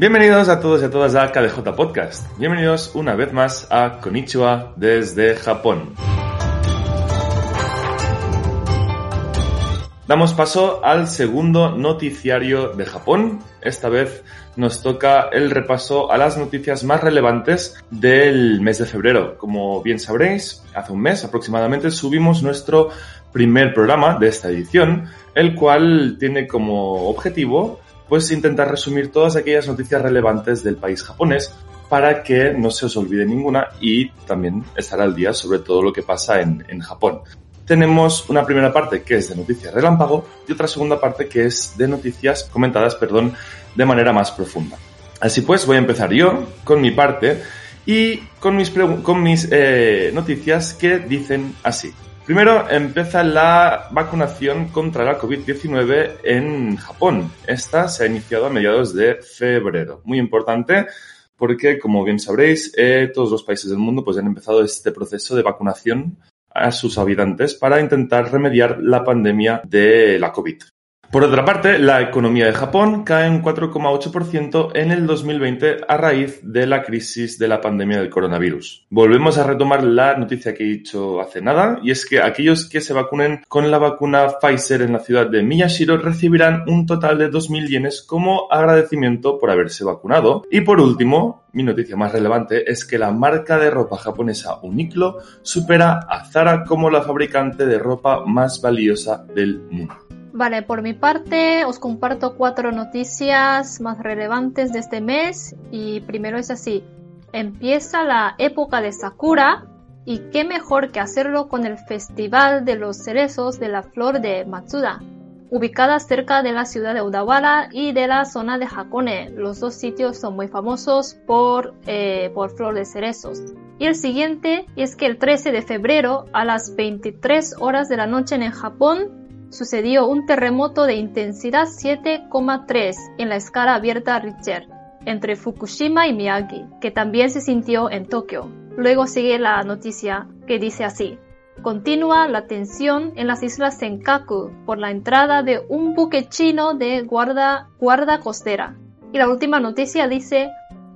Bienvenidos a todos y a todas a KDJ Podcast. Bienvenidos una vez más a Konnichiwa desde Japón. Damos paso al segundo noticiario de Japón. Esta vez nos toca el repaso a las noticias más relevantes del mes de febrero. Como bien sabréis, hace un mes aproximadamente subimos nuestro primer programa de esta edición, el cual tiene como objetivo pues intentar resumir todas aquellas noticias relevantes del país japonés para que no se os olvide ninguna y también estar al día sobre todo lo que pasa en, en Japón. Tenemos una primera parte que es de noticias relámpago y otra segunda parte que es de noticias comentadas, perdón, de manera más profunda. Así pues, voy a empezar yo con mi parte y con mis, con mis eh, noticias que dicen así. Primero empieza la vacunación contra la COVID-19 en Japón. Esta se ha iniciado a mediados de febrero. Muy importante porque, como bien sabréis, eh, todos los países del mundo pues, han empezado este proceso de vacunación a sus habitantes para intentar remediar la pandemia de la COVID. Por otra parte, la economía de Japón cae un 4,8% en el 2020 a raíz de la crisis de la pandemia del coronavirus. Volvemos a retomar la noticia que he dicho hace nada, y es que aquellos que se vacunen con la vacuna Pfizer en la ciudad de Miyashiro recibirán un total de 2.000 yenes como agradecimiento por haberse vacunado. Y por último, mi noticia más relevante es que la marca de ropa japonesa Uniqlo supera a Zara como la fabricante de ropa más valiosa del mundo. Vale, por mi parte os comparto cuatro noticias más relevantes de este mes y primero es así. Empieza la época de Sakura y qué mejor que hacerlo con el Festival de los Cerezos de la Flor de Matsuda, ubicada cerca de la ciudad de Udawara y de la zona de Hakone. Los dos sitios son muy famosos por, eh, por flor de cerezos. Y el siguiente es que el 13 de febrero a las 23 horas de la noche en Japón sucedió un terremoto de intensidad 7,3 en la escala abierta Richter entre Fukushima y Miyagi, que también se sintió en Tokio. Luego sigue la noticia que dice así. Continúa la tensión en las islas Senkaku por la entrada de un buque chino de guarda, guarda costera. Y la última noticia dice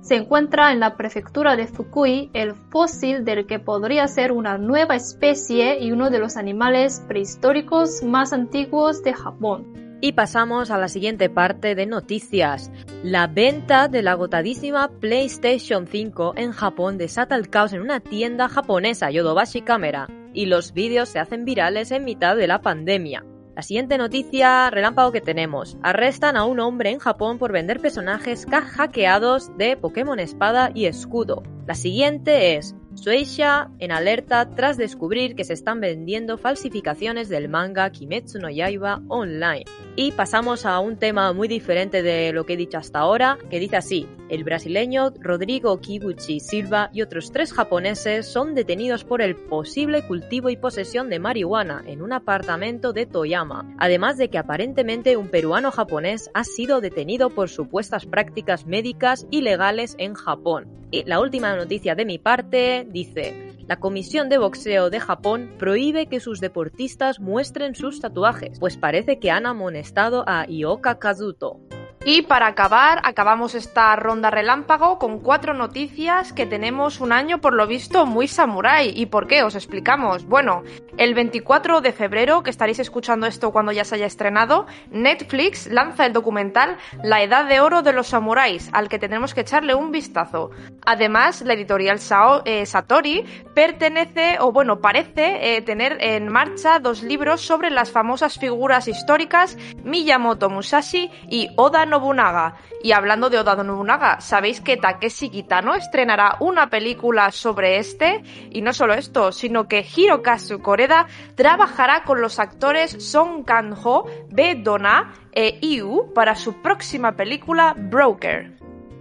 se encuentra en la prefectura de Fukui el fósil del que podría ser una nueva especie y uno de los animales prehistóricos más antiguos de Japón. Y pasamos a la siguiente parte de noticias. La venta de la agotadísima PlayStation 5 en Japón desata el caos en una tienda japonesa Yodobashi Camera y los vídeos se hacen virales en mitad de la pandemia. La siguiente noticia relámpago que tenemos. Arrestan a un hombre en Japón por vender personajes hackeados de Pokémon Espada y Escudo. La siguiente es Sueisha en alerta tras descubrir que se están vendiendo falsificaciones del manga Kimetsu no Yaiba online. Y pasamos a un tema muy diferente de lo que he dicho hasta ahora, que dice así, el brasileño Rodrigo Kiguchi Silva y otros tres japoneses son detenidos por el posible cultivo y posesión de marihuana en un apartamento de Toyama, además de que aparentemente un peruano japonés ha sido detenido por supuestas prácticas médicas ilegales en Japón. La última noticia de mi parte dice, la Comisión de Boxeo de Japón prohíbe que sus deportistas muestren sus tatuajes, pues parece que han amonestado a Ioka Kazuto. Y para acabar, acabamos esta ronda relámpago con cuatro noticias que tenemos un año por lo visto muy samurái. ¿Y por qué? Os explicamos. Bueno, el 24 de febrero, que estaréis escuchando esto cuando ya se haya estrenado, Netflix lanza el documental La Edad de Oro de los Samuráis, al que tenemos que echarle un vistazo. Además, la editorial eh, Satori pertenece, o bueno, parece eh, tener en marcha dos libros sobre las famosas figuras históricas Miyamoto Musashi y Oda Nobunaga. Y hablando de Oda Nobunaga, ¿sabéis que Takeshi Kitano estrenará una película sobre este? Y no solo esto, sino que Hirokazu Koreda trabajará con los actores Song Kang-ho, Be Dona e Iu para su próxima película Broker.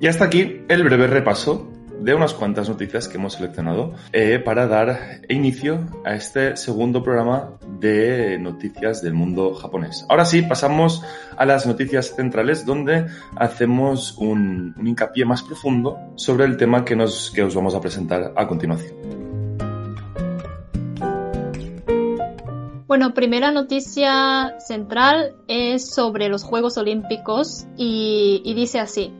Y hasta aquí el breve repaso de unas cuantas noticias que hemos seleccionado eh, para dar inicio a este segundo programa de noticias del mundo japonés. Ahora sí, pasamos a las noticias centrales donde hacemos un, hincapié más profundo sobre el tema que, nos, que os vamos a presentar a continuación. Bueno, primera noticia central es sobre los Juegos Olímpicos y dice así.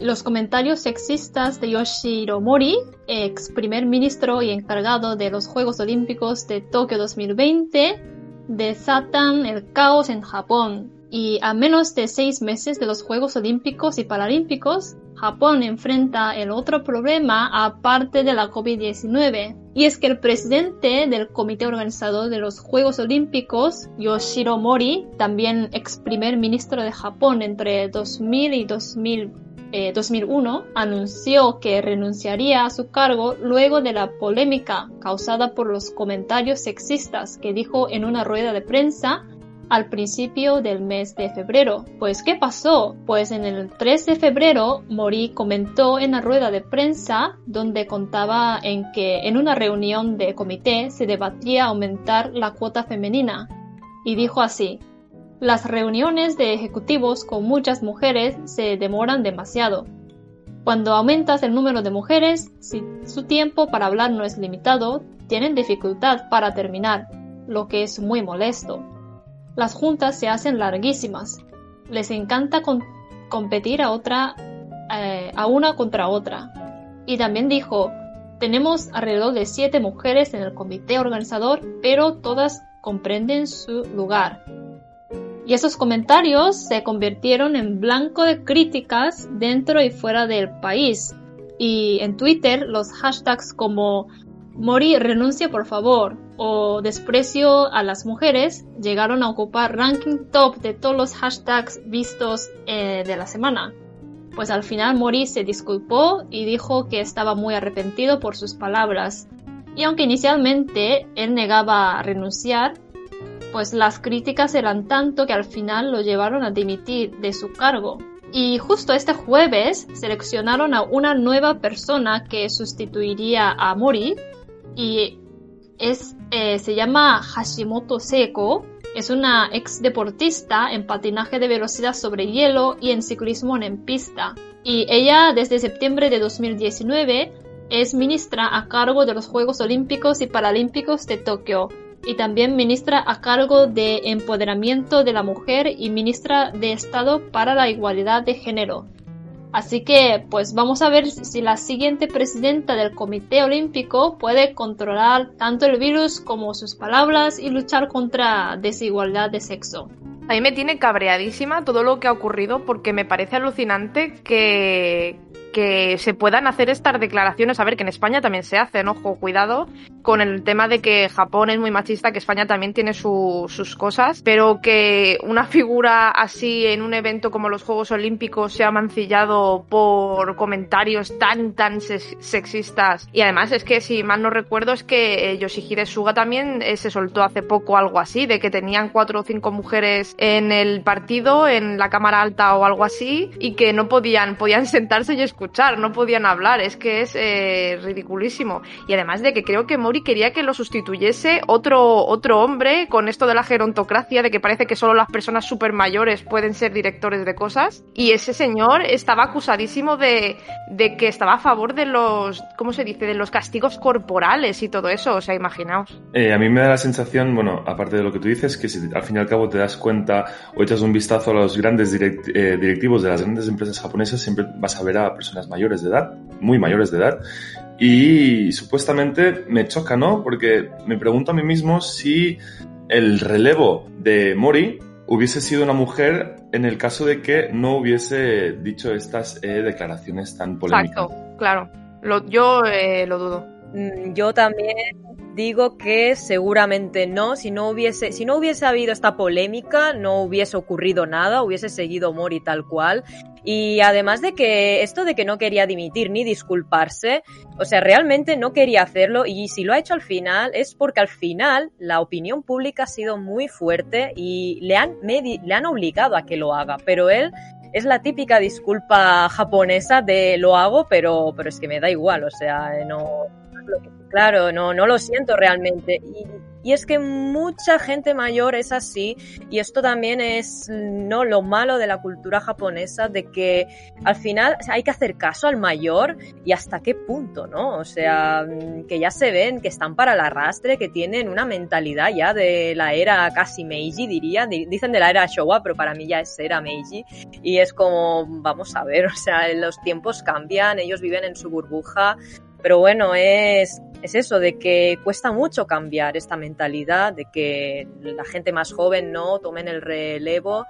Los comentarios sexistas de Yoshiro Mori, ex primer ministro y encargado de los Juegos Olímpicos de Tokio 2020, desatan el caos en Japón. Y a menos de seis meses de los Juegos Olímpicos y Paralímpicos, Japón enfrenta el otro problema aparte de la COVID-19. Y es que el presidente del comité organizador de los Juegos Olímpicos, Yoshiro Mori, también ex primer ministro de Japón entre 2000 y 2020, 2001 eh, anunció que renunciaría a su cargo luego de la polémica causada por los comentarios sexistas que dijo en una rueda de prensa al principio del mes de febrero. Pues, ¿qué pasó? Pues en el 3 de febrero, Mori comentó en la rueda de prensa donde contaba en que en una reunión de comité se debatía aumentar la cuota femenina. Y dijo así, las reuniones de ejecutivos con muchas mujeres se demoran demasiado. Cuando aumentas el número de mujeres, si su tiempo para hablar no es limitado, tienen dificultad para terminar, lo que es muy molesto. Las juntas se hacen larguísimas. Les encanta competir a otra, eh, a una contra otra. Y también dijo, tenemos alrededor de siete mujeres en el comité organizador, pero todas comprenden su lugar. Y esos comentarios se convirtieron en blanco de críticas dentro y fuera del país. Y en Twitter los hashtags como Mori renuncia por favor o desprecio a las mujeres llegaron a ocupar ranking top de todos los hashtags vistos eh, de la semana. Pues al final Mori se disculpó y dijo que estaba muy arrepentido por sus palabras. Y aunque inicialmente él negaba renunciar, pues las críticas eran tanto que al final lo llevaron a dimitir de su cargo. Y justo este jueves seleccionaron a una nueva persona que sustituiría a Mori y es, eh, se llama Hashimoto Seiko. Es una ex deportista en patinaje de velocidad sobre hielo y en ciclismo en pista. Y ella desde septiembre de 2019 es ministra a cargo de los Juegos Olímpicos y Paralímpicos de Tokio y también ministra a cargo de Empoderamiento de la Mujer y ministra de Estado para la Igualdad de Género. Así que, pues vamos a ver si la siguiente presidenta del Comité Olímpico puede controlar tanto el virus como sus palabras y luchar contra desigualdad de sexo. A mí me tiene cabreadísima todo lo que ha ocurrido porque me parece alucinante que, que se puedan hacer estas declaraciones. A ver, que en España también se hacen, ojo, cuidado con el tema de que Japón es muy machista, que España también tiene sus cosas, pero que una figura así en un evento como los Juegos Olímpicos sea mancillado por comentarios tan, tan sexistas. Y además es que, si mal no recuerdo, es que eh, Yoshihide Suga también eh, se soltó hace poco algo así, de que tenían cuatro o cinco mujeres en el partido, en la cámara alta o algo así, y que no podían, podían sentarse y escuchar escuchar, no podían hablar, es que es eh, ridiculísimo. Y además de que creo que Mori quería que lo sustituyese otro, otro hombre con esto de la gerontocracia, de que parece que solo las personas súper mayores pueden ser directores de cosas. Y ese señor estaba acusadísimo de, de que estaba a favor de los, ¿cómo se dice?, de los castigos corporales y todo eso, o sea, imaginaos. Eh, a mí me da la sensación, bueno, aparte de lo que tú dices, que si al fin y al cabo te das cuenta o echas un vistazo a los grandes eh, directivos de las grandes empresas japonesas, siempre vas a ver a personas mayores de edad, muy mayores de edad, y supuestamente me choca, ¿no? Porque me pregunto a mí mismo si el relevo de Mori hubiese sido una mujer en el caso de que no hubiese dicho estas eh, declaraciones tan polémicas. Exacto, claro. Lo, yo eh, lo dudo. Mm, yo también digo que seguramente no. Si no hubiese, si no hubiese habido esta polémica, no hubiese ocurrido nada, hubiese seguido Mori tal cual. Y además de que esto de que no quería dimitir ni disculparse, o sea, realmente no quería hacerlo y si lo ha hecho al final es porque al final la opinión pública ha sido muy fuerte y le han, le han obligado a que lo haga, pero él es la típica disculpa japonesa de lo hago, pero, pero es que me da igual, o sea, no, claro, no, no lo siento realmente. Y es que mucha gente mayor es así y esto también es no lo malo de la cultura japonesa de que al final hay que hacer caso al mayor y hasta qué punto, ¿no? O sea, que ya se ven que están para el arrastre, que tienen una mentalidad ya de la era casi Meiji, diría, dicen de la era Showa, pero para mí ya es era Meiji. Y es como, vamos a ver, o sea, los tiempos cambian, ellos viven en su burbuja, pero bueno, es es eso, de que cuesta mucho cambiar esta mentalidad, de que la gente más joven no tomen el relevo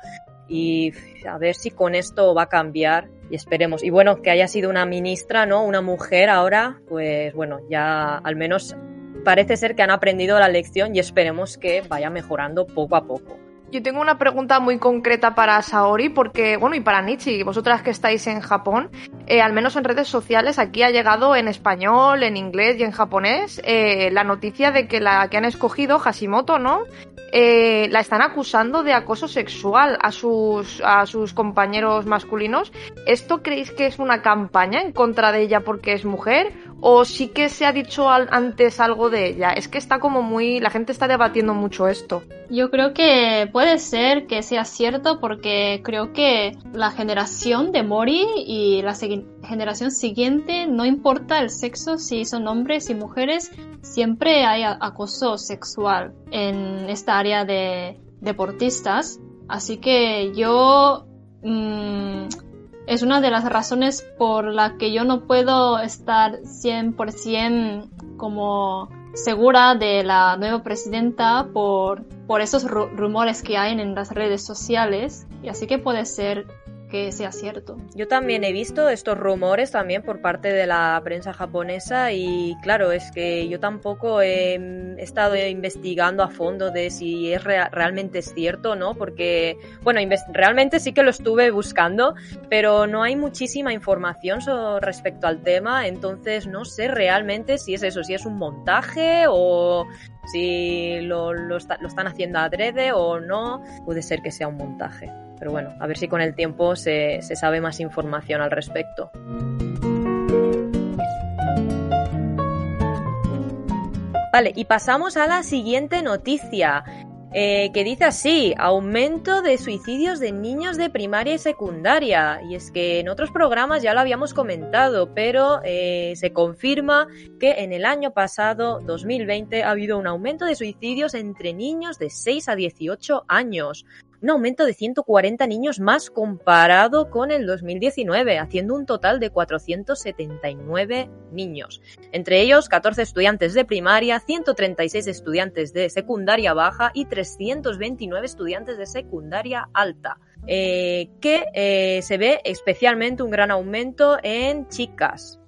y a ver si con esto va a cambiar y esperemos. Y bueno, que haya sido una ministra, ¿no? Una mujer ahora, pues bueno, ya al menos parece ser que han aprendido la lección y esperemos que vaya mejorando poco a poco. Yo tengo una pregunta muy concreta para Saori, porque, bueno, y para Nichi, vosotras que estáis en Japón, eh, al menos en redes sociales, aquí ha llegado en español, en inglés y en japonés eh, la noticia de que la que han escogido, Hashimoto, ¿no? Eh, la están acusando de acoso sexual a sus, a sus compañeros masculinos. ¿Esto creéis que es una campaña en contra de ella porque es mujer? ¿O sí que se ha dicho antes algo de ella? Es que está como muy... La gente está debatiendo mucho esto. Yo creo que ser que sea cierto porque creo que la generación de Mori y la generación siguiente, no importa el sexo, si son hombres y mujeres, siempre hay acoso sexual en esta área de deportistas. Así que yo... Mmm, es una de las razones por la que yo no puedo estar 100% como segura de la nueva presidenta por, por esos rumores que hay en las redes sociales. Y así que puede ser que sea cierto. Yo también he visto estos rumores también por parte de la prensa japonesa y claro, es que yo tampoco he estado investigando a fondo de si es realmente es cierto, ¿no? Porque, bueno, realmente sí que lo estuve buscando, pero no hay muchísima información respecto al tema, entonces no sé realmente si es eso, si es un montaje o si lo, lo están haciendo adrede o no, puede ser que sea un montaje. Pero bueno, a ver si con el tiempo se, se sabe más información al respecto. Vale, y pasamos a la siguiente noticia. Eh, que dice así, aumento de suicidios de niños de primaria y secundaria. Y es que en otros programas ya lo habíamos comentado, pero eh, se confirma que en el año pasado, 2020, ha habido un aumento de suicidios entre niños de 6 a 18 años un aumento de 140 niños más comparado con el 2019, haciendo un total de 479 niños. Entre ellos, 14 estudiantes de primaria, 136 estudiantes de secundaria baja y 329 estudiantes de secundaria alta. Eh, que eh, se ve especialmente un gran aumento en chicas,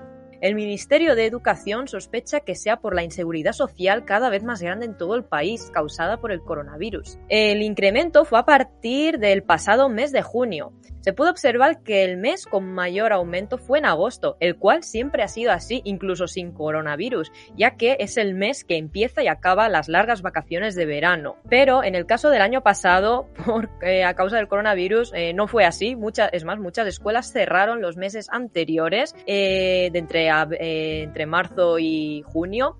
el Ministerio de Educación sospecha que sea por la inseguridad social cada vez más grande en todo el país causada por el coronavirus. El incremento fue a partir del pasado mes de junio se puede observar que el mes con mayor aumento fue en agosto, el cual siempre ha sido así, incluso sin coronavirus, ya que es el mes que empieza y acaba las largas vacaciones de verano. Pero en el caso del año pasado, por, eh, a causa del coronavirus, eh, no fue así. Muchas, es más, muchas escuelas cerraron los meses anteriores, eh, de entre, entre marzo y junio,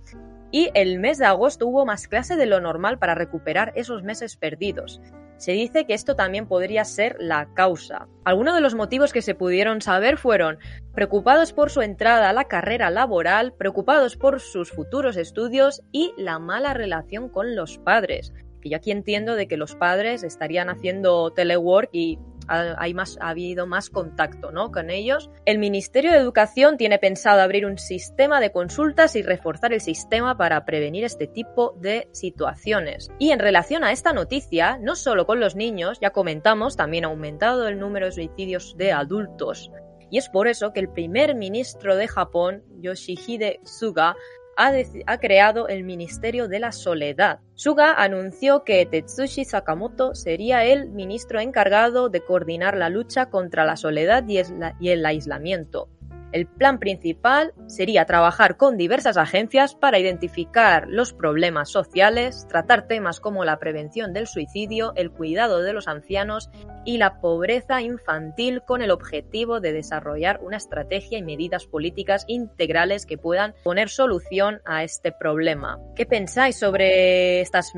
y el mes de agosto hubo más clase de lo normal para recuperar esos meses perdidos. Se dice que esto también podría ser la causa. Algunos de los motivos que se pudieron saber fueron preocupados por su entrada a la carrera laboral, preocupados por sus futuros estudios y la mala relación con los padres. Que yo aquí entiendo de que los padres estarían haciendo telework y hay más, ha habido más contacto ¿no? con ellos. El Ministerio de Educación tiene pensado abrir un sistema de consultas y reforzar el sistema para prevenir este tipo de situaciones. Y en relación a esta noticia, no solo con los niños, ya comentamos, también ha aumentado el número de suicidios de adultos. Y es por eso que el primer ministro de Japón, Yoshihide Suga, ha, creado el Ministerio de la Soledad. Suga anunció que Tetsushi Sakamoto sería el ministro encargado de coordinar la lucha contra la soledad y el aislamiento. El plan principal sería trabajar con diversas agencias para identificar los problemas sociales, tratar temas como la prevención del suicidio, el cuidado de los ancianos y la pobreza infantil con el objetivo de desarrollar una estrategia y medidas políticas integrales que puedan poner solución a este problema. ¿Qué pensáis sobre estas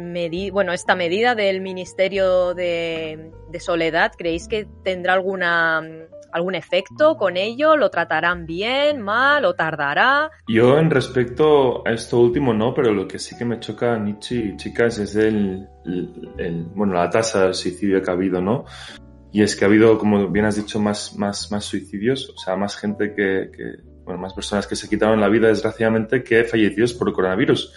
bueno, esta medida del Ministerio de, de Soledad? ¿Creéis que tendrá alguna algún efecto con ello? ¿Lo tratarán bien, mal o tardará? Yo en respecto a esto último no, pero lo que sí que me choca, Nietzsche, chicas, es el, bueno, la tasa de suicidio que ha habido, ¿no? Y es que ha habido, como bien has dicho, más, más, más suicidios, o sea, más gente que, que bueno, más personas que se quitaron la vida, desgraciadamente, que fallecidos por el coronavirus.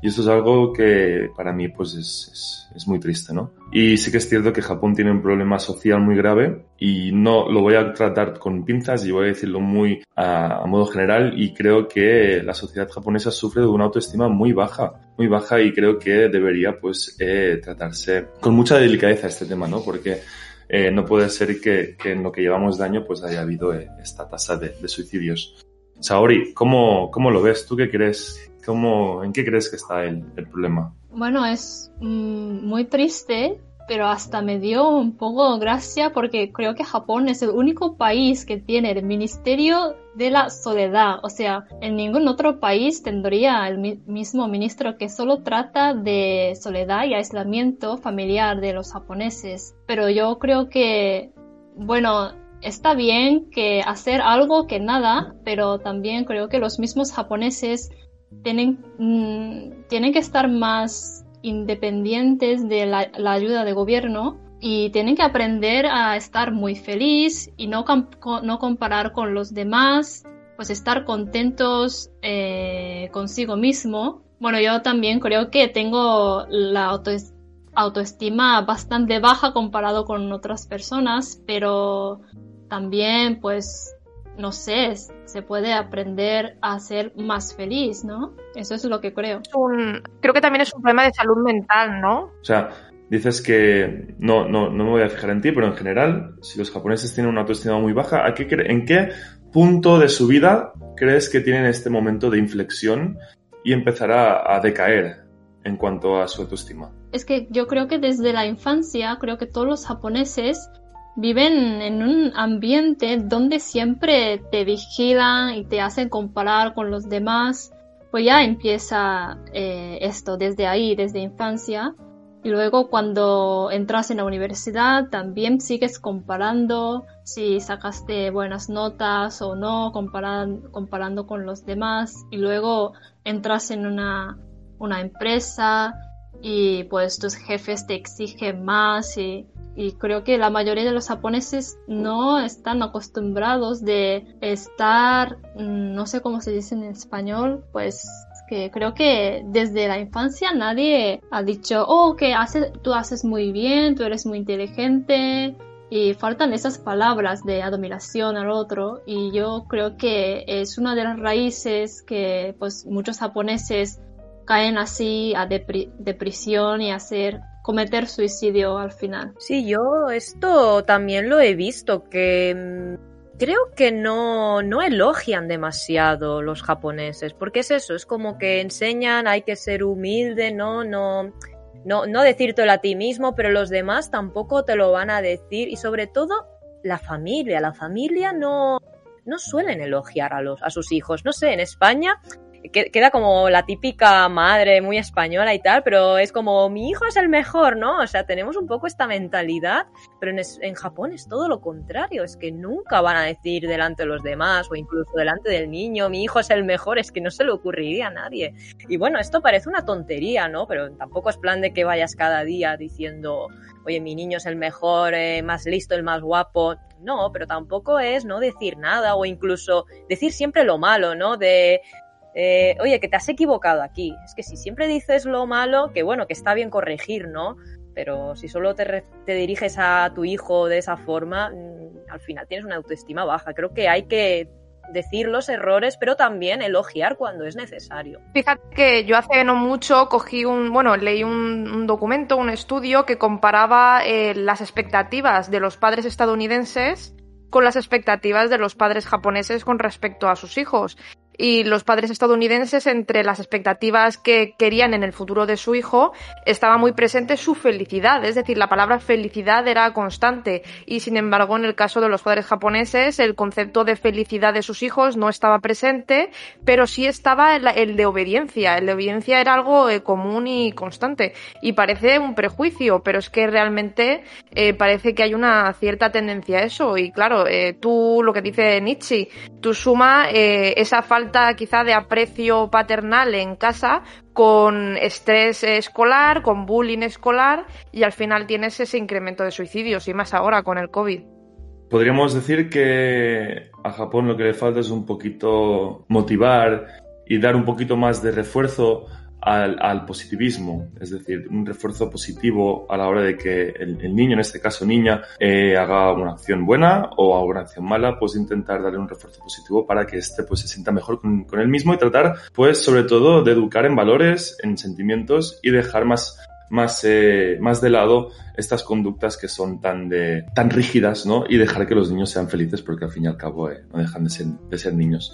Y eso es algo que para mí pues es, es, es, muy triste, ¿no? Y sí que es cierto que Japón tiene un problema social muy grave y no lo voy a tratar con pinzas y voy a decirlo muy a, a modo general y creo que la sociedad japonesa sufre de una autoestima muy baja, muy baja y creo que debería pues eh, tratarse con mucha delicadeza este tema, ¿no? Porque eh, no puede ser que, que, en lo que llevamos de pues haya habido eh, esta tasa de, de suicidios. Saori, ¿cómo, ¿cómo lo ves? ¿Tú qué crees? ¿Cómo, ¿En qué crees que está el, el problema? Bueno, es mmm, muy triste, pero hasta me dio un poco gracia porque creo que Japón es el único país que tiene el Ministerio de la Soledad. O sea, en ningún otro país tendría el mi mismo ministro que solo trata de soledad y aislamiento familiar de los japoneses. Pero yo creo que, bueno, está bien que hacer algo que nada, pero también creo que los mismos japoneses tienen, mmm, tienen que estar más independientes de la, la, ayuda de gobierno y tienen que aprender a estar muy feliz y no, no comparar con los demás, pues estar contentos eh, consigo mismo. Bueno, yo también creo que tengo la autoestima autoestima bastante baja comparado con otras personas, pero también pues no sé, se puede aprender a ser más feliz, ¿no? Eso es lo que creo. Un, creo que también es un problema de salud mental, ¿no? O sea, dices que no, no, no me voy a fijar en ti, pero en general, si los japoneses tienen una autoestima muy baja, ¿a qué, ¿en qué punto de su vida crees que tienen este momento de inflexión y empezará a decaer en cuanto a su autoestima? Es que yo creo que desde la infancia, creo que todos los japoneses viven en un ambiente donde siempre te vigilan y te hacen comparar con los demás, pues ya empieza eh, esto desde ahí, desde infancia. Y luego cuando entras en la universidad también sigues comparando si sacaste buenas notas o no, comparan, comparando con los demás. Y luego entras en una, una empresa y pues tus jefes te exigen más y y creo que la mayoría de los japoneses no están acostumbrados de estar, mm, no sé cómo se dice en español, pues que creo que desde la infancia nadie ha dicho, oh, que haces, tú haces muy bien, tú eres muy inteligente, y faltan esas palabras de admiración al otro y yo creo que es una de las raíces que pues muchos japoneses caen así a depri depresión y a hacer cometer suicidio al final. Sí, yo esto también lo he visto, que mm, creo que no, no elogian demasiado los japoneses, porque es eso, es como que enseñan, hay que ser humilde, no, no, no, no decírtelo a ti mismo, pero los demás tampoco te lo van a decir, y sobre todo la familia, la familia no, no suelen elogiar a, los, a sus hijos. No sé, en España queda como la típica madre muy española y tal, pero es como mi hijo es el mejor, ¿no? O sea, tenemos un poco esta mentalidad, pero en, en, Japón es todo lo contrario, es que nunca van a decir delante de los demás o incluso delante del niño, mi hijo es el mejor, es que no se le ocurriría a nadie. Y bueno, esto parece una tontería, ¿no? Pero tampoco es plan de que vayas cada día diciendo, oye, mi niño es el mejor, eh, más listo, el más guapo. No, pero tampoco es no decir nada o incluso decir siempre lo malo, ¿no? De eh, oye, que te has equivocado aquí. Es que si siempre dices lo malo, que bueno, que está bien corregir, ¿no? Pero si solo te, diriges a tu hijo de esa forma, mmm, al final tienes una autoestima baja. Creo que hay que decir los errores, pero también elogiar cuando es necesario. Fíjate que yo hace no mucho cogí un, bueno, leí un, documento, un estudio que comparaba eh, las expectativas de los padres estadounidenses con las expectativas de los padres japoneses con respecto a sus hijos y los padres estadounidenses entre las expectativas que querían en el futuro de su hijo estaba muy presente su felicidad, es decir, la palabra felicidad era constante. Y sin embargo en el caso de los padres japoneses el concepto de felicidad de sus hijos no estaba presente, pero sí estaba el, de obediencia, el de obediencia era algo eh, común y constante. Y parece un prejuicio, pero es que realmente eh, parece que hay una cierta tendencia a eso. Y claro, eh, tú lo que dice Nietzsche, tú suma esa falta quizá de aprecio paternal en casa con estrés escolar, con bullying escolar y al final tienes ese incremento de suicidios y más ahora con el COVID. Podríamos decir que a Japón lo que le falta es un poquito motivar y dar un poquito más de refuerzo al, positivismo, es decir, un refuerzo positivo a la hora de que el, niño, en este caso niña, eh, haga una acción buena o haga una acción mala, pues intentar darle un refuerzo positivo para que éste pues se sienta mejor con, con él mismo y tratar pues sobre todo de educar en valores, en sentimientos y dejar más más, eh, más de lado estas conductas que son tan, de, tan rígidas, ¿no? Y dejar que los niños sean felices porque al fin y al cabo eh, no dejan de ser, de ser niños.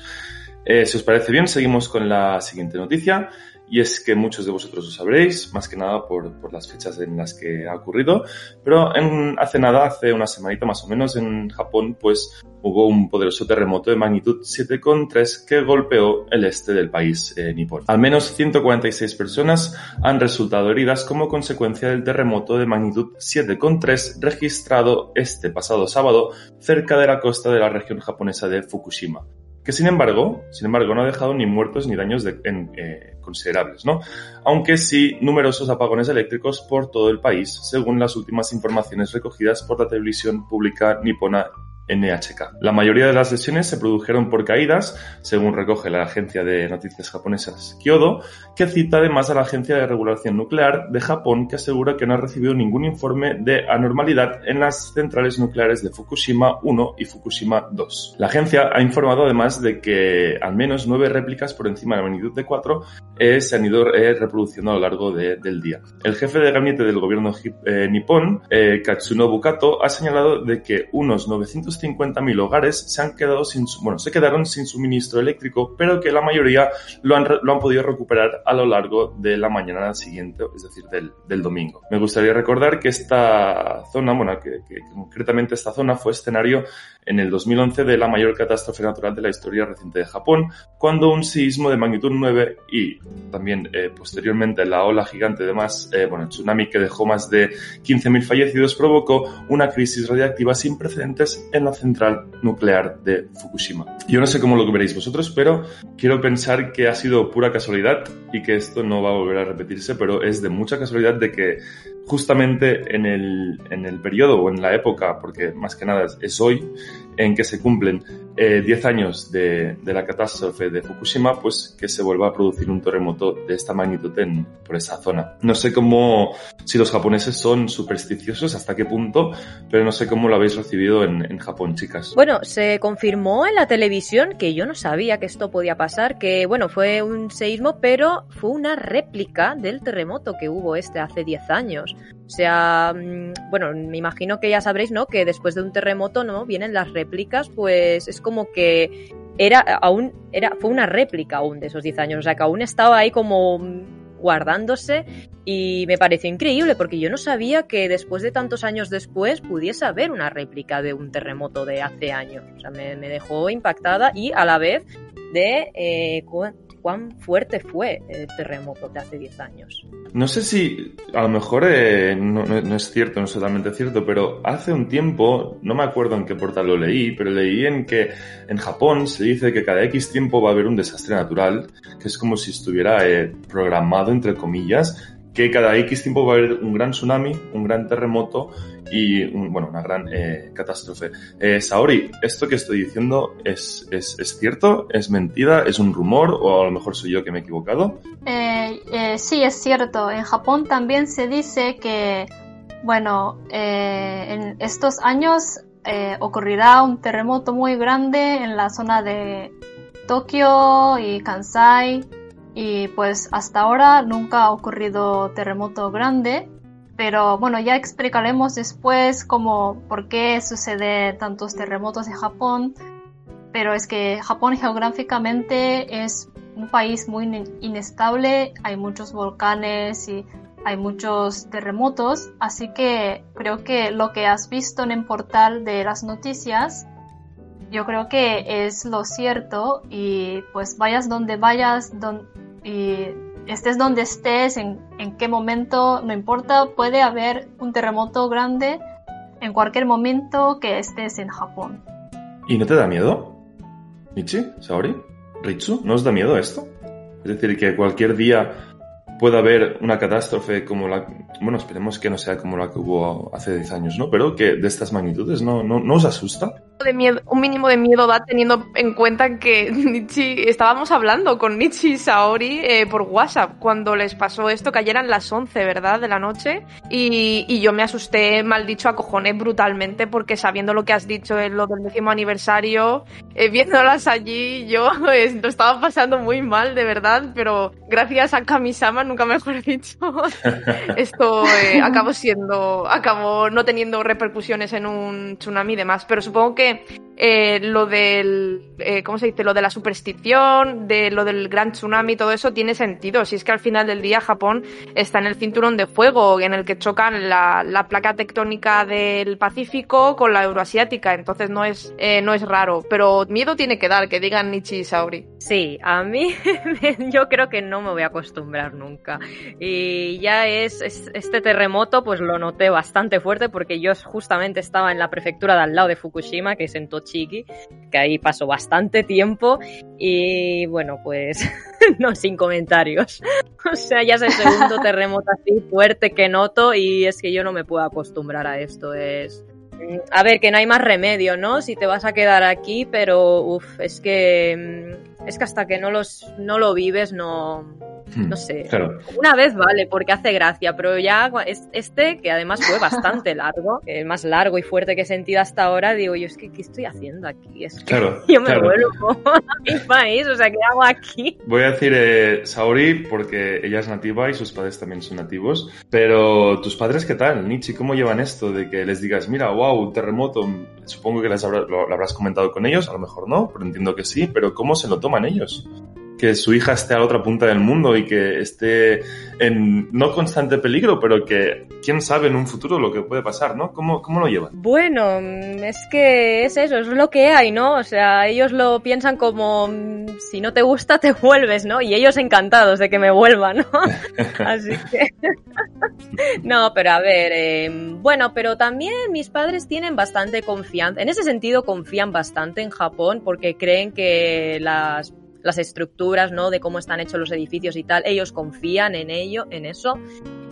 Eh, si os parece bien, seguimos con la siguiente noticia y es que muchos de vosotros lo sabréis, más que nada por, las fechas en las que ha ocurrido, pero hace nada, hace una semanita más o menos, en Japón, pues hubo un poderoso terremoto de magnitud 7,3 que golpeó el este del país eh, nipón. Al menos 146 personas han resultado heridas como consecuencia del terremoto de magnitud 7,3 registrado este pasado sábado cerca de la costa de la región japonesa de Fukushima que sin embargo, sin embargo, no ha dejado ni muertos ni daños eh, considerables, ¿no? Aunque sí numerosos apagones eléctricos por todo el país, según las últimas informaciones recogidas por la televisión pública nipona NHK. La mayoría de las lesiones se produjeron por caídas, según recoge la agencia de noticias japonesas Kyodo, que cita además a la Agencia de Regulación Nuclear de Japón, que asegura que no ha recibido ningún informe de anormalidad en las centrales nucleares de Fukushima 1 y Fukushima 2. La agencia ha informado además de que al menos nueve réplicas por encima de la magnitud de 4 eh, se han ido eh, reproduciendo a lo largo del día. El jefe de gabinete del gobierno eh, nipón, Katsunobu Kato, ha señalado de que unos 900 50.000 hogares se han quedado sin, bueno, se quedaron sin suministro eléctrico, pero que la mayoría lo han, lo han podido recuperar a lo largo de la mañana siguiente, es decir, del, del domingo. Me gustaría recordar que esta zona, bueno, que concretamente esta zona fue escenario en el 2011 de la mayor catástrofe natural de la historia reciente de Japón, cuando un sismo de magnitud 9 y también eh, posteriormente la ola gigante de más, eh, bueno, tsunami que dejó más de 15.000 fallecidos provocó una crisis radiactiva sin precedentes en la central nuclear de Fukushima. Yo no sé cómo lo veréis vosotros, pero quiero pensar que ha sido pura casualidad y que esto no va a volver a repetirse, pero es de mucha casualidad de que justamente en el, en el periodo o en la época, porque más que nada es hoy, en que se cumplen 10 eh, años de, de, la catástrofe de Fukushima, pues que se vuelva a producir un terremoto de esta magnitud en, por esa zona. No sé cómo, si los japoneses son supersticiosos, hasta qué punto, pero no sé cómo lo habéis recibido en, en Japón, chicas. Bueno, se confirmó en la televisión que yo no sabía que esto podía pasar, que bueno, fue un seísmo, pero fue una réplica del terremoto que hubo este hace 10 años. O sea, mm, bueno, me imagino que ya sabréis, ¿no? Que después de un terremoto, ¿no? Vienen las réplicas, pues es como que era aún, era, fue una réplica aún de esos 10 años. O sea, que aún estaba ahí como guardándose y me pareció increíble porque yo no sabía que después de tantos años después pudiese haber una réplica de un terremoto de hace años. O sea, me, dejó impactada y a la vez de eh, cuán fuerte fue el terremoto de hace 10 años. No sé si a lo mejor eh, no, es cierto, no es totalmente cierto, pero hace un tiempo, no me acuerdo en qué portal lo leí, pero leí en que en Japón se dice que cada X tiempo va a haber un desastre natural, que es como si estuviera eh, programado, entre comillas, que cada X tiempo va a haber un gran tsunami, un gran terremoto y bueno, una gran eh, catástrofe. Eh, Saori, ¿esto que estoy diciendo es, es, es, cierto? ¿Es mentira? ¿Es un rumor? ¿O a lo mejor soy yo que me he equivocado? Eh, eh sí, es cierto. En Japón también se dice que, bueno, en estos años ocurrirá un terremoto muy grande en la zona de Tokio y Kansai y pues hasta ahora nunca ha ocurrido terremoto grande pero bueno ya explicaremos después cómo por qué sucede tantos terremotos en Japón. Pero es que Japón geográficamente es un país muy inestable hay muchos volcanes y hay muchos terremotos, así que creo que lo que has visto en el portal de las noticias, yo creo que es lo cierto y pues vayas donde vayas y estés donde estés, en, en qué momento, no importa, puede haber un terremoto grande en cualquier momento que estés en Japón. ¿Y no te da miedo? Michi, Saori, Ritsu, ¿no os da miedo esto? Es decir, que cualquier día pueda haber una catástrofe como la, bueno, esperemos que no sea como la que hubo hace 10 años, ¿no? Pero que de estas magnitudes, ¿no, no, no os asusta? De miedo, un mínimo de miedo da teniendo en cuenta que Nichi, estábamos hablando con Nichi y Saori eh, por WhatsApp cuando les pasó esto, que ayer eran las 11, ¿verdad? De la noche. Y, y, yo me asusté, mal dicho, acojoné brutalmente porque sabiendo lo que has dicho en lo del décimo aniversario, eh, viéndolas allí, yo eh, lo estaba pasando muy mal, de verdad, pero gracias a Kamisama, nunca mejor dicho, esto eh, acabó siendo, acabó no teniendo repercusiones en un tsunami y demás. Pero supongo que eh, lo del, eh, ¿cómo se dice? Lo de la superstición, de lo del gran tsunami, todo eso tiene sentido. Si es que al final del día Japón está en el cinturón de fuego en el que chocan la, la placa tectónica del Pacífico con la euroasiática, entonces no es, eh, no es raro. Pero miedo tiene que dar, que digan Nichi y Saori. Sí, a mí yo creo que no me voy a acostumbrar nunca. Y ya es, es este terremoto, pues lo noté bastante fuerte porque yo justamente estaba en la prefectura de al lado de Fukushima, que es en Chiqui, que ahí pasó bastante tiempo y bueno, pues no, sin comentarios. O sea, ya es el segundo terremoto así fuerte que noto y es que yo no me puedo acostumbrar a esto. Es, a ver, que no hay más remedio, ¿no? Si te vas a quedar aquí, pero uff, es que mm, es que hasta que no los no lo vives no no sé. Una vez vale, porque hace gracia, pero ya este, que además fue bastante largo, el más largo y fuerte que he sentido hasta ahora, digo yo, es que, ¿qué estoy haciendo aquí? Es que yo me vuelvo a mi país, o sea, ¿qué hago aquí? Voy a decir eh, Saori, porque ella es nativa y sus padres también son nativos, pero ¿tus padres qué tal, Nietzsche? ¿Cómo llevan esto de que les digas, mira, wow, terremoto? Supongo que les lo habrás comentado con ellos, a lo mejor no, pero entiendo que sí, pero ¿cómo se lo toman ellos? Que su hija esté a la otra punta del mundo y que esté en no constante peligro, pero que quién sabe en un futuro lo que puede pasar, ¿no? ¿Cómo, cómo lo llevan? Bueno, es que es eso, es lo que hay, ¿no? O sea, ellos lo piensan como si no te gusta te vuelves, ¿no? Y ellos encantados de que me vuelva, ¿no? Así que... no, pero a ver, eh, bueno, pero también mis padres tienen bastante confianza, en ese sentido confían bastante en Japón porque creen que las las estructuras, ¿no? De cómo están hechos los edificios y tal. Ellos confían en ello, en eso.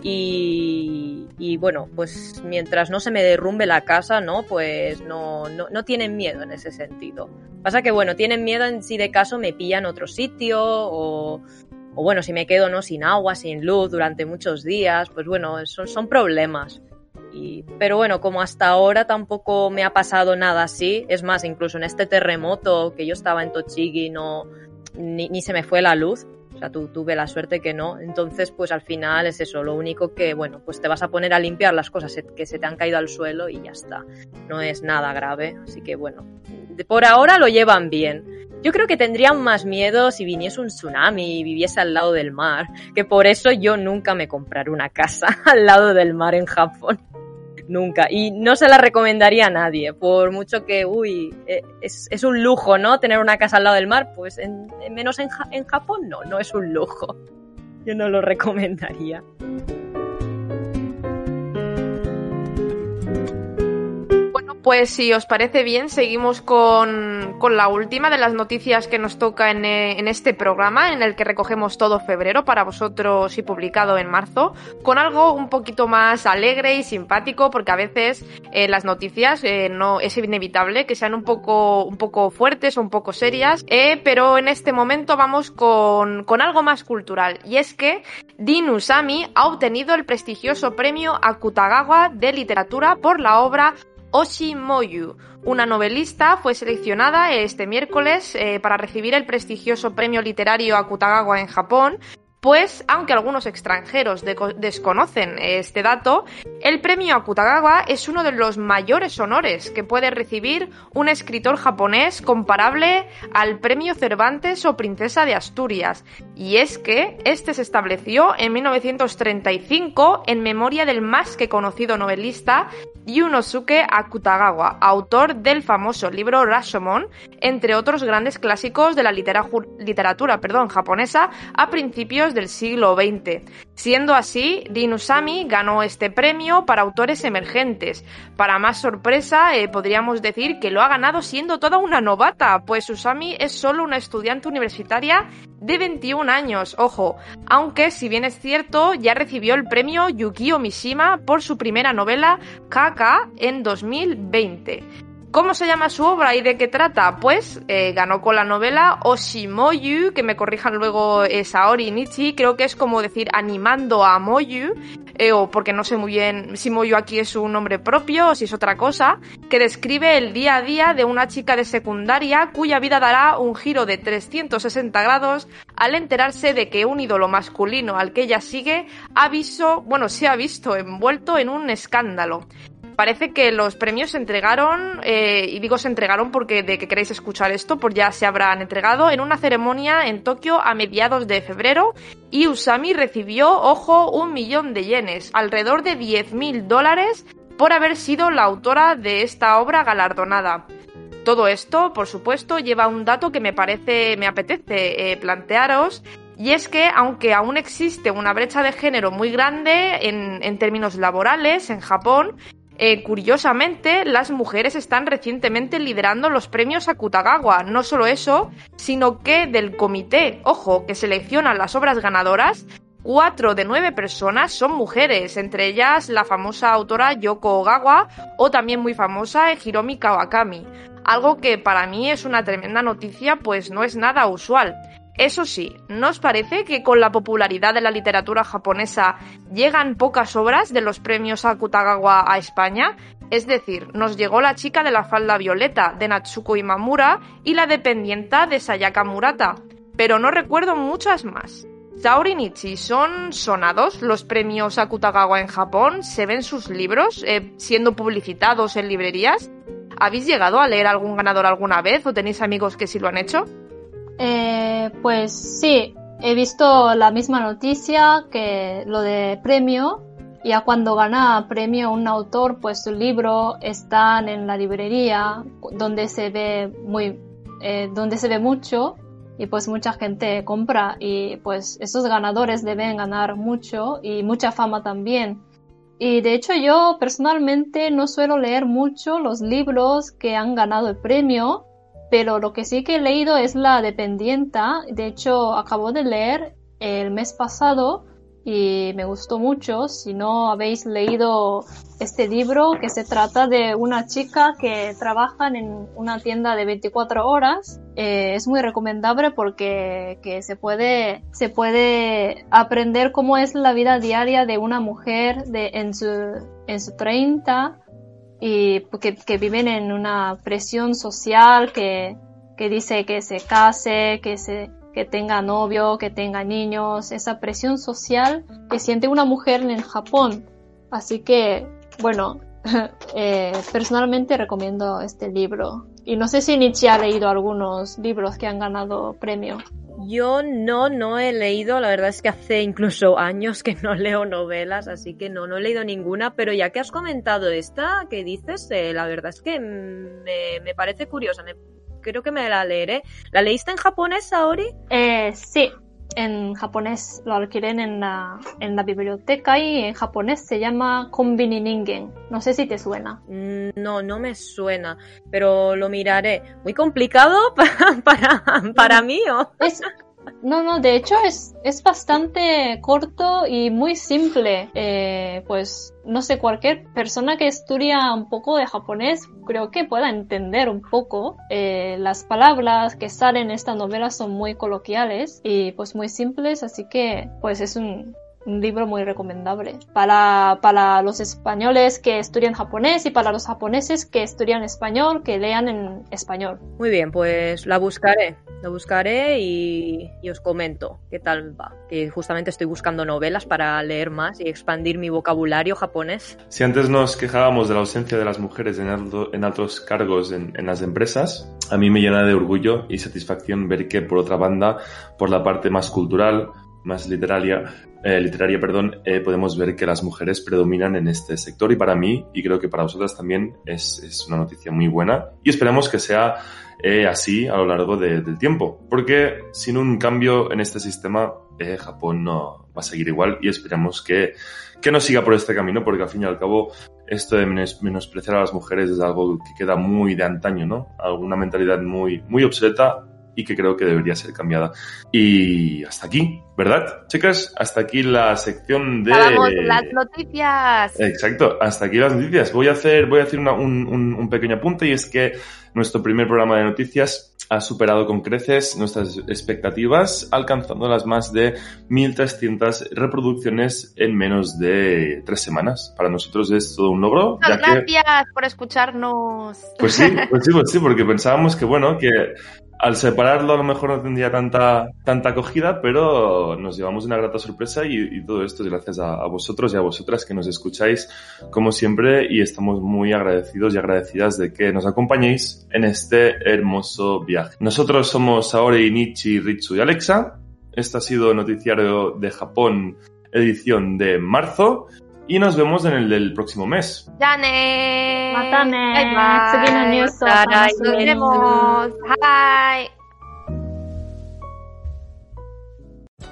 Y, y bueno, pues mientras no se me derrumbe la casa, ¿no? Pues no, no, tienen miedo en ese sentido. Pasa que, bueno, tienen miedo en si de caso me pillan otro sitio o, o bueno, si me quedo no sin agua, sin luz durante muchos días, pues bueno, son, son problemas. Pero bueno, como hasta ahora tampoco me ha pasado nada así, es más, incluso en este terremoto que yo estaba en Tochigi no, ni, se me fue la luz. O sea, tú, tuve la suerte que no. Entonces, pues al final es eso. Lo único que, bueno, pues te vas a poner a limpiar las cosas que se te han caído al suelo y ya está. No es nada grave. Así que, bueno, por ahora lo llevan bien. Yo creo que tendrían más miedo si viniese un tsunami y viviese al lado del mar, que por eso yo nunca me compraré una casa al lado del mar en Japón nunca. Y no se la recomendaría a nadie, por mucho que, uy, eh, es, es un lujo, ¿no? Tener una casa al lado del mar, pues en, menos en, en Japón no, no es un lujo. Yo no lo recomendaría. Pues si os parece bien, seguimos con, con la última de las noticias que nos toca en, eh, en, este programa, en el que recogemos todo febrero para vosotros y publicado en marzo, con algo un poquito más alegre y simpático, porque a veces eh, las noticias eh, no es inevitable que sean un poco, un poco fuertes o un poco serias, pero en este momento vamos con, con algo más cultural, y es que Din Usami ha obtenido el prestigioso premio Akutagawa de literatura por la obra Oshi Moyu. Una novelista fue seleccionada este miércoles eh, para recibir el prestigioso premio literario Akutagawa en Japón pues, aunque algunos extranjeros desconocen este dato, el premio Akutagawa es uno de los mayores honores que puede recibir un escritor japonés comparable al premio Cervantes o Princesa de Asturias. Y es que este se estableció en 1935 en memoria del más que conocido novelista Yunosuke Akutagawa, autor del famoso libro Rashomon, entre otros grandes clásicos de la literatura perdón, japonesa a principios del siglo XX. Siendo así, Rin Usami ganó este premio para autores emergentes. Para más sorpresa, eh, podríamos decir que lo ha ganado siendo toda una novata, pues Usami es solo una estudiante universitaria de 21 años, ojo, aunque si bien es cierto, ya recibió el premio Yukio Mishima por su primera novela Kaka en 2020. ¿Cómo se llama su obra y de qué trata? Pues eh, ganó con la novela Oshimoyu, que me corrijan luego eh, Saori Nichi, creo que es como decir animando a Moyu, eh, o porque no sé muy bien si Moyu aquí es un nombre propio o si es otra cosa, que describe el día a día de una chica de secundaria cuya vida dará un giro de 360 grados al enterarse de que un ídolo masculino al que ella sigue ha visto, bueno, se ha visto envuelto en un escándalo parece que los premios se entregaron, eh, y digo se entregaron porque de que queréis escuchar esto, pues ya se habrán entregado en una ceremonia en Tokio a mediados de febrero y Usami recibió, ojo, un millón de yenes, alrededor de 10.000 dólares, por haber sido la autora de esta obra galardonada. Todo esto, por supuesto, lleva un dato que me parece, me apetece eh, plantearos, y es que, aunque aún existe una brecha de género muy grande en, en términos laborales en Japón, eh, curiosamente, las mujeres están recientemente liderando los premios Akutagawa. No solo eso, sino que del comité, ojo, que selecciona las obras ganadoras, cuatro de nueve personas son mujeres, entre ellas la famosa autora Yoko Ogawa o también muy famosa Hiromi Kawakami. Algo que para mí es una tremenda noticia, pues no es nada usual. Eso sí, ¿no os parece que con la popularidad de la literatura japonesa llegan pocas obras de los premios Akutagawa a España? Es decir, nos llegó La chica de la falda violeta de Natsuko Imamura y La dependienta de Sayaka Murata, pero no recuerdo muchas más. Saori Nichi, ¿son sonados los premios Akutagawa en Japón? ¿Se ven sus libros eh, siendo publicitados en librerías? ¿Habéis llegado a leer algún ganador alguna vez o tenéis amigos que sí lo han hecho? Eh, pues sí, he visto la misma noticia que lo de premio. Ya cuando gana premio un autor, pues su libro está en la librería donde se ve muy, eh, donde se ve mucho y pues mucha gente compra y pues esos ganadores deben ganar mucho y mucha fama también. Y de hecho yo personalmente no suelo leer mucho los libros que han ganado el premio pero lo que sí que he leído es La Dependienta. De hecho, acabo de leer el mes pasado y me gustó mucho. Si no habéis leído este libro, que se trata de una chica que trabaja en una tienda de 24 horas, eh, es muy recomendable porque que se puede se puede aprender cómo es la vida diaria de una mujer de en su en su 30 y que, que viven en una presión social que, que dice que se case, que se que tenga novio, que tenga niños, esa presión social que siente una mujer en Japón. Así que, bueno, eh, personalmente recomiendo este libro. Y no sé si Nietzsche ha leído algunos libros que han ganado premio. Yo no, no he leído, la verdad es que hace incluso años que no leo novelas, así que no, no he leído ninguna, pero ya que has comentado esta que dices, eh, la verdad es que me, me parece curiosa, creo que me la leeré. ¿La leíste en japonés, Saori? Eh, sí, en japonés lo alquilen en la, en la biblioteca y en japonés se llama Konbini Ningen. No sé si te suena. Mm, no, no me suena, pero lo miraré. Muy complicado para, para, para mí, ¿o? Es, no, no, de hecho es, es bastante corto y muy simple. Eh, pues no sé, cualquier persona que estudia un poco de japonés creo que pueda entender un poco. Eh, las palabras que salen en esta novela son muy coloquiales y pues muy simples, así que pues es un, un libro muy recomendable para, para los españoles que estudian japonés y para los japoneses que estudian español, que lean en español. Muy bien, pues la buscaré, la buscaré y, y os comento qué tal va. Que justamente estoy buscando novelas para leer más y expandir mi vocabulario japonés. Si antes nos quejábamos de la ausencia de las mujeres en, alto- en altos cargos en, en las empresas, a mí me llena de orgullo y satisfacción ver que, por otra banda, por la parte más cultural, más literaria, eh, literaria, perdón, eh, podemos ver que las mujeres predominan en este sector y para mí, y creo que para vosotras también, es, es una noticia muy buena y esperamos que sea eh, así a lo largo de- del tiempo, porque sin un cambio en este sistema, eh, Japón no va a seguir igual y esperamos que, que no siga por este camino, porque al fin y al cabo esto de menos- menospreciar a las mujeres es algo que queda muy de antaño, ¿no? Alguna mentalidad muy, muy obsoleta y que creo que debería ser cambiada. Y hasta aquí, ¿verdad? Chicas, hasta aquí la sección de... Vamos, las noticias. Exacto, hasta aquí las noticias. Voy a hacer, voy a hacer una- un, un- un pequeño apunte y es que nuestro primer programa de noticias ha superado con creces nuestras expectativas, alcanzando las más de 1.300 reproducciones en menos de tres semanas. Para nosotros es todo un logro. Muchas que- gracias por escucharnos. pues sí, pues sí, pues sí, porque pensábamos que bueno, que al separarlo a lo mejor no tendría tanta, tanta acogida, pero nos llevamos una grata sorpresa y, todo esto es gracias a, vosotros y a vosotras que nos escucháis como siempre y estamos muy agradecidos y agradecidas de que nos acompañéis en este hermoso viaje. Nosotros somos Aore, Nichi, Ritsu y Alexa. Este ha sido Noticiario de Japón, edición de marzo y nos vemos en el del próximo mes. ¡Dane! ¡Matane! Bye bye. Nos vemos. Bye.